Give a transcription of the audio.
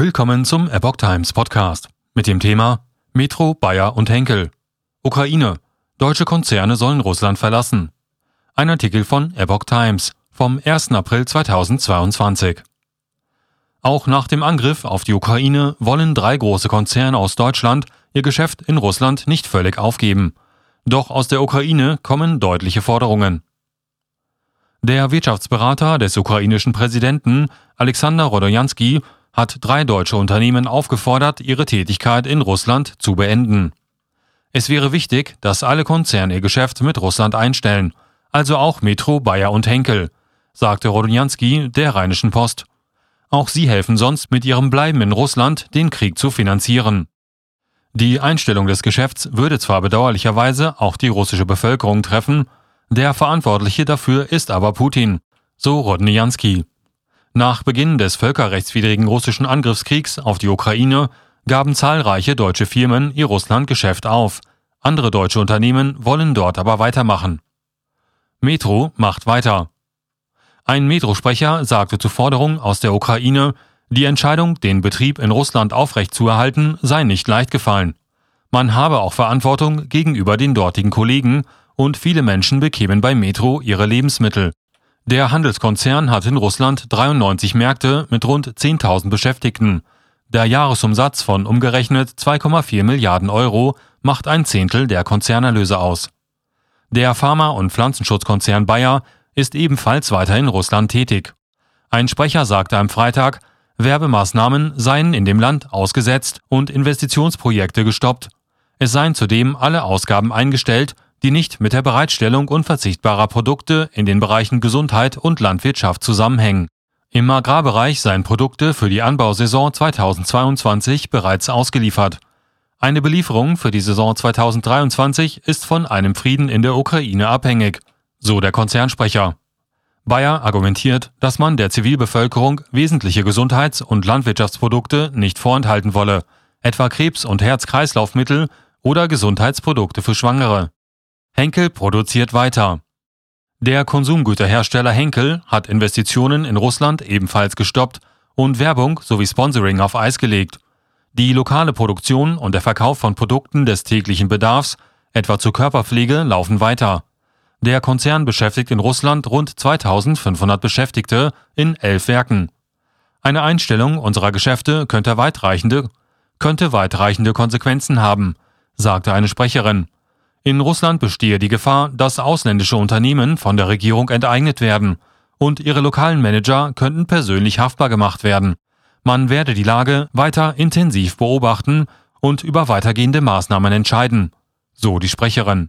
Willkommen zum Epoch Times Podcast mit dem Thema Metro, Bayer und Henkel. Ukraine. Deutsche Konzerne sollen Russland verlassen. Ein Artikel von Epoch Times vom 1. April 2022. Auch nach dem Angriff auf die Ukraine wollen drei große Konzerne aus Deutschland ihr Geschäft in Russland nicht völlig aufgeben. Doch aus der Ukraine kommen deutliche Forderungen. Der Wirtschaftsberater des ukrainischen Präsidenten Alexander Rodojanski hat drei deutsche Unternehmen aufgefordert, ihre Tätigkeit in Russland zu beenden. Es wäre wichtig, dass alle Konzerne ihr Geschäft mit Russland einstellen, also auch Metro, Bayer und Henkel, sagte Rodonjanski der Rheinischen Post. Auch sie helfen sonst mit ihrem Bleiben in Russland, den Krieg zu finanzieren. Die Einstellung des Geschäfts würde zwar bedauerlicherweise auch die russische Bevölkerung treffen, der Verantwortliche dafür ist aber Putin, so Rodnjanski. Nach Beginn des völkerrechtswidrigen russischen Angriffskriegs auf die Ukraine gaben zahlreiche deutsche Firmen ihr Russlandgeschäft auf. Andere deutsche Unternehmen wollen dort aber weitermachen. Metro macht weiter. Ein Metrosprecher sagte zur Forderung aus der Ukraine, die Entscheidung, den Betrieb in Russland aufrechtzuerhalten, sei nicht leicht gefallen. Man habe auch Verantwortung gegenüber den dortigen Kollegen und viele Menschen bekämen bei Metro ihre Lebensmittel. Der Handelskonzern hat in Russland 93 Märkte mit rund 10.000 Beschäftigten. Der Jahresumsatz von umgerechnet 2,4 Milliarden Euro macht ein Zehntel der Konzernerlöse aus. Der Pharma- und Pflanzenschutzkonzern Bayer ist ebenfalls weiter in Russland tätig. Ein Sprecher sagte am Freitag, Werbemaßnahmen seien in dem Land ausgesetzt und Investitionsprojekte gestoppt. Es seien zudem alle Ausgaben eingestellt die nicht mit der Bereitstellung unverzichtbarer Produkte in den Bereichen Gesundheit und Landwirtschaft zusammenhängen. Im Agrarbereich seien Produkte für die Anbausaison 2022 bereits ausgeliefert. Eine Belieferung für die Saison 2023 ist von einem Frieden in der Ukraine abhängig, so der Konzernsprecher. Bayer argumentiert, dass man der Zivilbevölkerung wesentliche Gesundheits- und Landwirtschaftsprodukte nicht vorenthalten wolle, etwa Krebs- und Herz-Kreislaufmittel oder Gesundheitsprodukte für Schwangere. Henkel produziert weiter. Der Konsumgüterhersteller Henkel hat Investitionen in Russland ebenfalls gestoppt und Werbung sowie Sponsoring auf Eis gelegt. Die lokale Produktion und der Verkauf von Produkten des täglichen Bedarfs, etwa zur Körperpflege, laufen weiter. Der Konzern beschäftigt in Russland rund 2500 Beschäftigte in elf Werken. Eine Einstellung unserer Geschäfte könnte weitreichende, könnte weitreichende Konsequenzen haben, sagte eine Sprecherin. In Russland bestehe die Gefahr, dass ausländische Unternehmen von der Regierung enteignet werden und ihre lokalen Manager könnten persönlich haftbar gemacht werden. Man werde die Lage weiter intensiv beobachten und über weitergehende Maßnahmen entscheiden, so die Sprecherin.